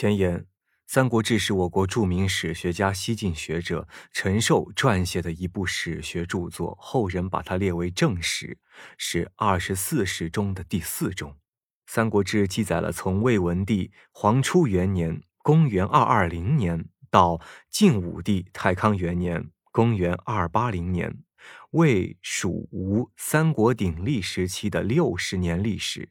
前言。《三国志》是我国著名史学家、西晋学者陈寿撰写的一部史学著作，后人把它列为正史，是二十四史中的第四种。《三国志》记载了从魏文帝黄初元年（公元二二零年）到晋武帝太康元年（公元二八零年）魏、蜀、吴三国鼎立时期的六十年历史，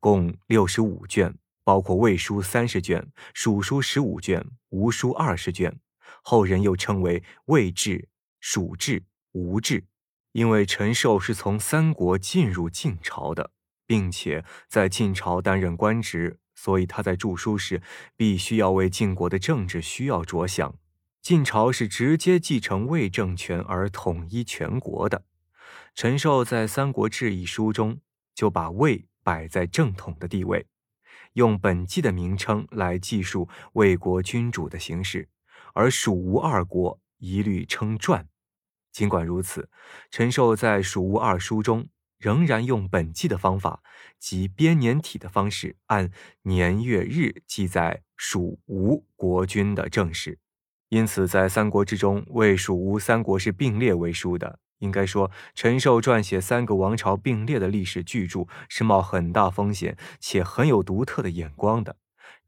共六十五卷。包括魏书三十卷、蜀书十五卷、吴书二十卷，后人又称为魏志、蜀志、吴志。因为陈寿是从三国进入晋朝的，并且在晋朝担任官职，所以他在著书时必须要为晋国的政治需要着想。晋朝是直接继承魏政权而统一全国的。陈寿在《三国志》一书中就把魏摆在正统的地位。用本纪的名称来记述魏国君主的形式，而蜀吴二国一律称传。尽管如此，陈寿在蜀吴二书中仍然用本纪的方法，即编年体的方式，按年月日记载蜀吴国君的政事。因此，在《三国志》中，魏、蜀、吴三国是并列为书的。应该说，陈寿撰写三个王朝并列的历史巨著是冒很大风险且很有独特的眼光的。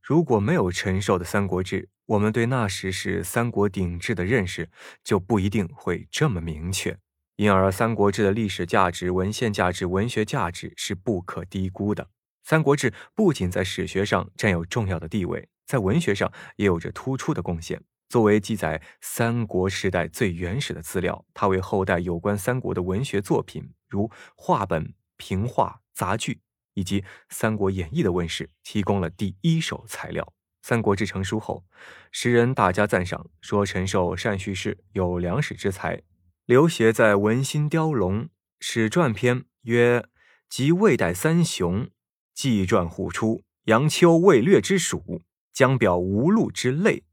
如果没有陈寿的《三国志》，我们对那时是三国鼎峙的认识就不一定会这么明确。因而，《三国志》的历史价值、文献价值、文学价值是不可低估的。《三国志》不仅在史学上占有重要的地位，在文学上也有着突出的贡献。作为记载三国时代最原始的资料，它为后代有关三国的文学作品，如话本、评话、杂剧以及《三国演义》的问世，提供了第一手材料。《三国志》成书后，时人大加赞赏，说陈寿善叙事，有良史之才。刘勰在《文心雕龙史传篇》曰：“即魏代三雄，纪传虎出，杨秋魏略之属，将表无路之类。”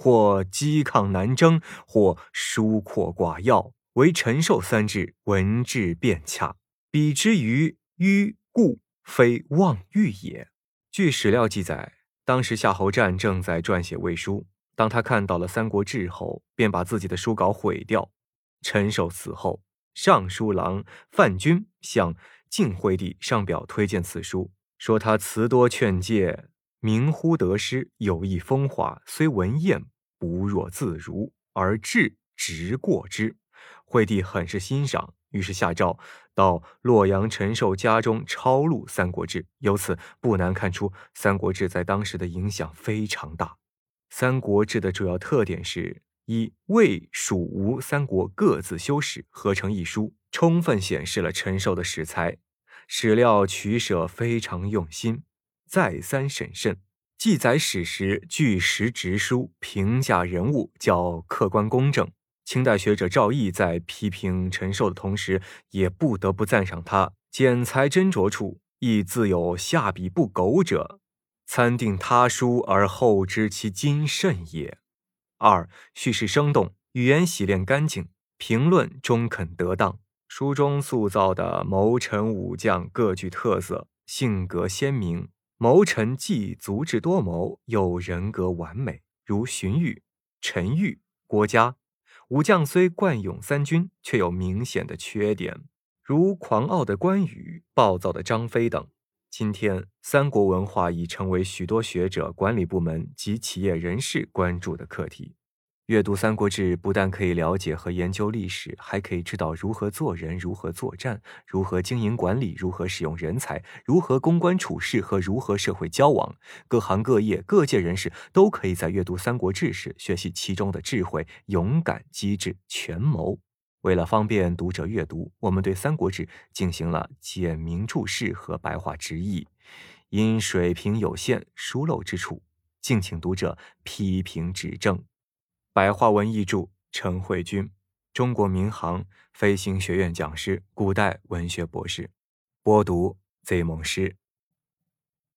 或嵇抗难征，或疏阔寡要，唯陈寿三志文质辩洽，比之于迂固，非妄欲也。据史料记载，当时夏侯湛正在撰写魏书，当他看到了《三国志》后，便把自己的书稿毁掉。陈寿死后，尚书郎范均向晋惠帝上表推荐此书，说他词多劝诫。明乎得失，有意风华，虽文艳，不若自如，而志直过之。惠帝很是欣赏，于是下诏到洛阳陈寿家中抄录《三国志》。由此不难看出，《三国志》在当时的影响非常大。《三国志》的主要特点是：以、魏、蜀、吴三国各自修史，合成一书，充分显示了陈寿的史才，史料取舍非常用心。再三审慎，记载史实据实直书，评价人物较客观公正。清代学者赵翼在批评陈寿的同时，也不得不赞赏他剪裁斟酌处，亦自有下笔不苟者，参定他书而后知其精甚也。二、叙事生动，语言洗练干净，评论中肯得当。书中塑造的谋臣武将各具特色，性格鲜明。谋臣既足智多谋，又人格完美，如荀彧、陈玉、郭嘉；武将虽冠勇三军，却有明显的缺点，如狂傲的关羽、暴躁的张飞等。今天，三国文化已成为许多学者、管理部门及企业人士关注的课题。阅读《三国志》不但可以了解和研究历史，还可以知道如何做人、如何作战、如何经营管理、如何使用人才、如何公关处事和如何社会交往。各行各业、各界人士都可以在阅读《三国志》时学习其中的智慧、勇敢、机智、权谋。为了方便读者阅读，我们对《三国志》进行了简明注释和白话直译，因水平有限、疏漏之处，敬请读者批评指正。白话文译著：陈慧君，中国民航飞行学院讲师，古代文学博士。播读：贼梦诗。